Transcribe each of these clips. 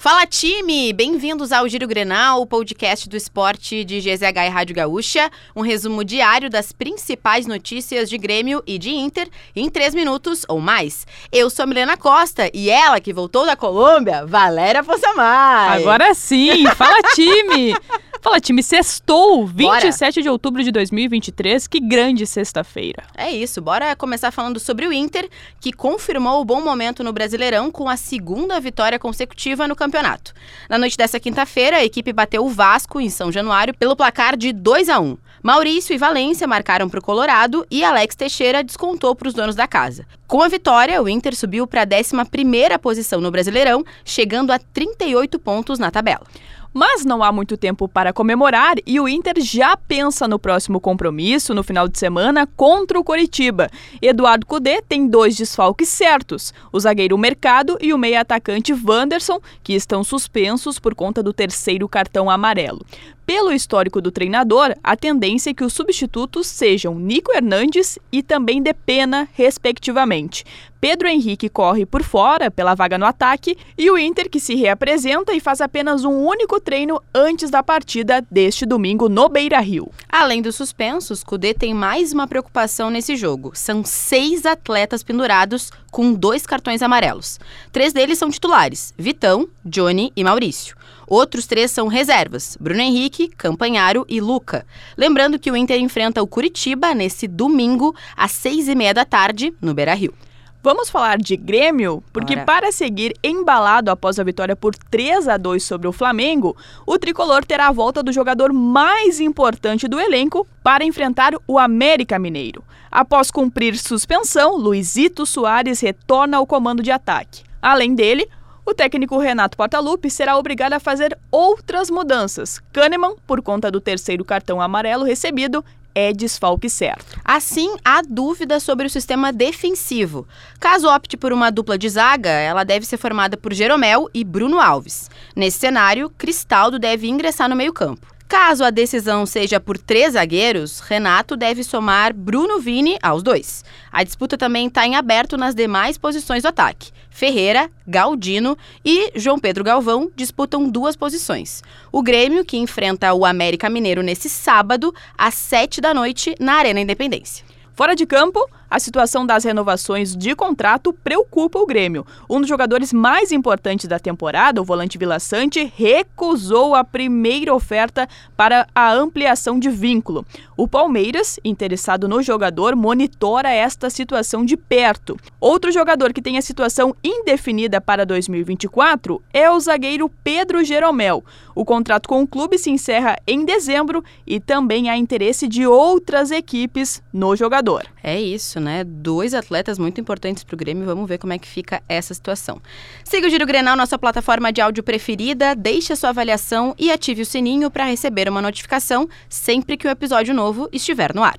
Fala time! Bem-vindos ao Giro Grenal, o podcast do esporte de GZH e Rádio Gaúcha. Um resumo diário das principais notícias de Grêmio e de Inter em três minutos ou mais. Eu sou a Milena Costa e ela que voltou da Colômbia, Valéria Possamay. Agora sim! Fala time! Fala, time, sextou, 27 bora. de outubro de 2023. Que grande sexta-feira. É isso, bora começar falando sobre o Inter, que confirmou o bom momento no Brasileirão com a segunda vitória consecutiva no campeonato. Na noite dessa quinta-feira, a equipe bateu o Vasco em São Januário pelo placar de 2 a 1. Maurício e Valência marcaram para o Colorado e Alex Teixeira descontou para os donos da casa. Com a vitória, o Inter subiu para a 11 posição no Brasileirão, chegando a 38 pontos na tabela. Mas não há muito tempo para comemorar e o Inter já pensa no próximo compromisso no final de semana contra o Coritiba. Eduardo Cudê tem dois desfalques certos: o zagueiro Mercado e o meia-atacante Wanderson, que estão suspensos por conta do terceiro cartão amarelo. Pelo histórico do treinador, a tendência é que os substitutos sejam Nico Hernandes e também Depena, respectivamente. Pedro Henrique corre por fora pela vaga no ataque e o Inter que se reapresenta e faz apenas um único treino antes da partida deste domingo no Beira-Rio. Além dos suspensos, Cudê tem mais uma preocupação nesse jogo. São seis atletas pendurados com dois cartões amarelos. Três deles são titulares: Vitão, Johnny e Maurício. Outros três são reservas: Bruno Henrique, Campanharo e Luca. Lembrando que o Inter enfrenta o Curitiba nesse domingo, às seis e meia da tarde, no Beira Rio. Vamos falar de Grêmio, porque Bora. para seguir embalado após a vitória por 3 a 2 sobre o Flamengo, o tricolor terá a volta do jogador mais importante do elenco para enfrentar o América Mineiro. Após cumprir suspensão, Luizito Soares retorna ao comando de ataque. Além dele, o técnico Renato Portaluppi será obrigado a fazer outras mudanças. Kahneman, por conta do terceiro cartão amarelo recebido, é desfalque certo. Assim, há dúvida sobre o sistema defensivo. Caso opte por uma dupla de zaga, ela deve ser formada por Jeromel e Bruno Alves. Nesse cenário, Cristaldo deve ingressar no meio-campo. Caso a decisão seja por três zagueiros, Renato deve somar Bruno Vini aos dois. A disputa também está em aberto nas demais posições do ataque. Ferreira, Galdino e João Pedro Galvão disputam duas posições. O Grêmio, que enfrenta o América Mineiro nesse sábado, às sete da noite, na Arena Independência. Fora de campo, a situação das renovações de contrato preocupa o Grêmio. Um dos jogadores mais importantes da temporada, o volante Vila Sante, recusou a primeira oferta para a ampliação de vínculo. O Palmeiras, interessado no jogador, monitora esta situação de perto. Outro jogador que tem a situação indefinida para 2024 é o zagueiro Pedro Jeromel. O contrato com o clube se encerra em dezembro e também há interesse de outras equipes no jogador. É isso né? Dois atletas muito importantes para o Grêmio. Vamos ver como é que fica essa situação. Siga o Giro Grenal, nossa plataforma de áudio preferida, deixe a sua avaliação e ative o sininho para receber uma notificação sempre que o um episódio novo estiver no ar.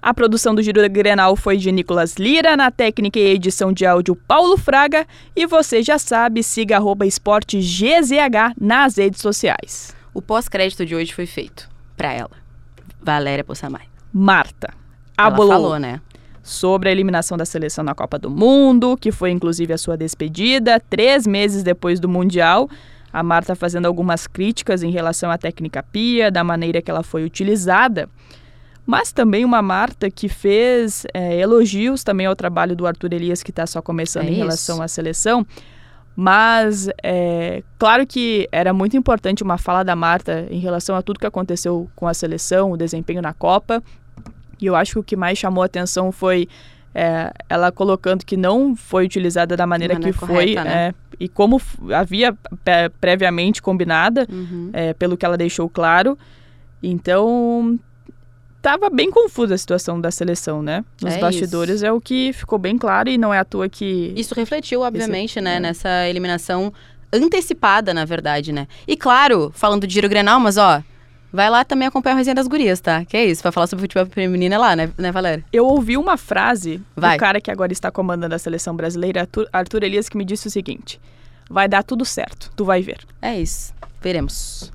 A produção do Giro Grenal foi de Nicolas Lira, na técnica e edição de áudio Paulo Fraga. E você já sabe, siga arroba esporte GZH nas redes sociais. O pós-crédito de hoje foi feito para ela, Valéria Possamay. Marta. Ela falou, né? sobre a eliminação da seleção na Copa do Mundo, que foi inclusive a sua despedida, três meses depois do Mundial. A Marta fazendo algumas críticas em relação à técnica pia, da maneira que ela foi utilizada, mas também uma Marta que fez é, elogios também ao trabalho do Arthur Elias, que está só começando é em isso. relação à seleção. Mas, é, claro que era muito importante uma fala da Marta em relação a tudo que aconteceu com a seleção, o desempenho na Copa, e eu acho que o que mais chamou a atenção foi é, ela colocando que não foi utilizada da maneira, maneira que correta, foi né? é, e como havia previamente combinada, uhum. é, pelo que ela deixou claro. Então, estava bem confusa a situação da seleção, né? Nos é bastidores isso. é o que ficou bem claro e não é à toa que... Isso refletiu, obviamente, Esse, né? É. Nessa eliminação antecipada, na verdade, né? E claro, falando de Giro Grenal, mas ó... Vai lá também acompanhar a resenha das gurias, tá? Que é isso, pra falar sobre futebol feminino é lá, né, né Valéria? Eu ouvi uma frase Vai. do cara que agora está comandando a seleção brasileira, Arthur, Arthur Elias, que me disse o seguinte: Vai dar tudo certo, tu vai ver. É isso, veremos.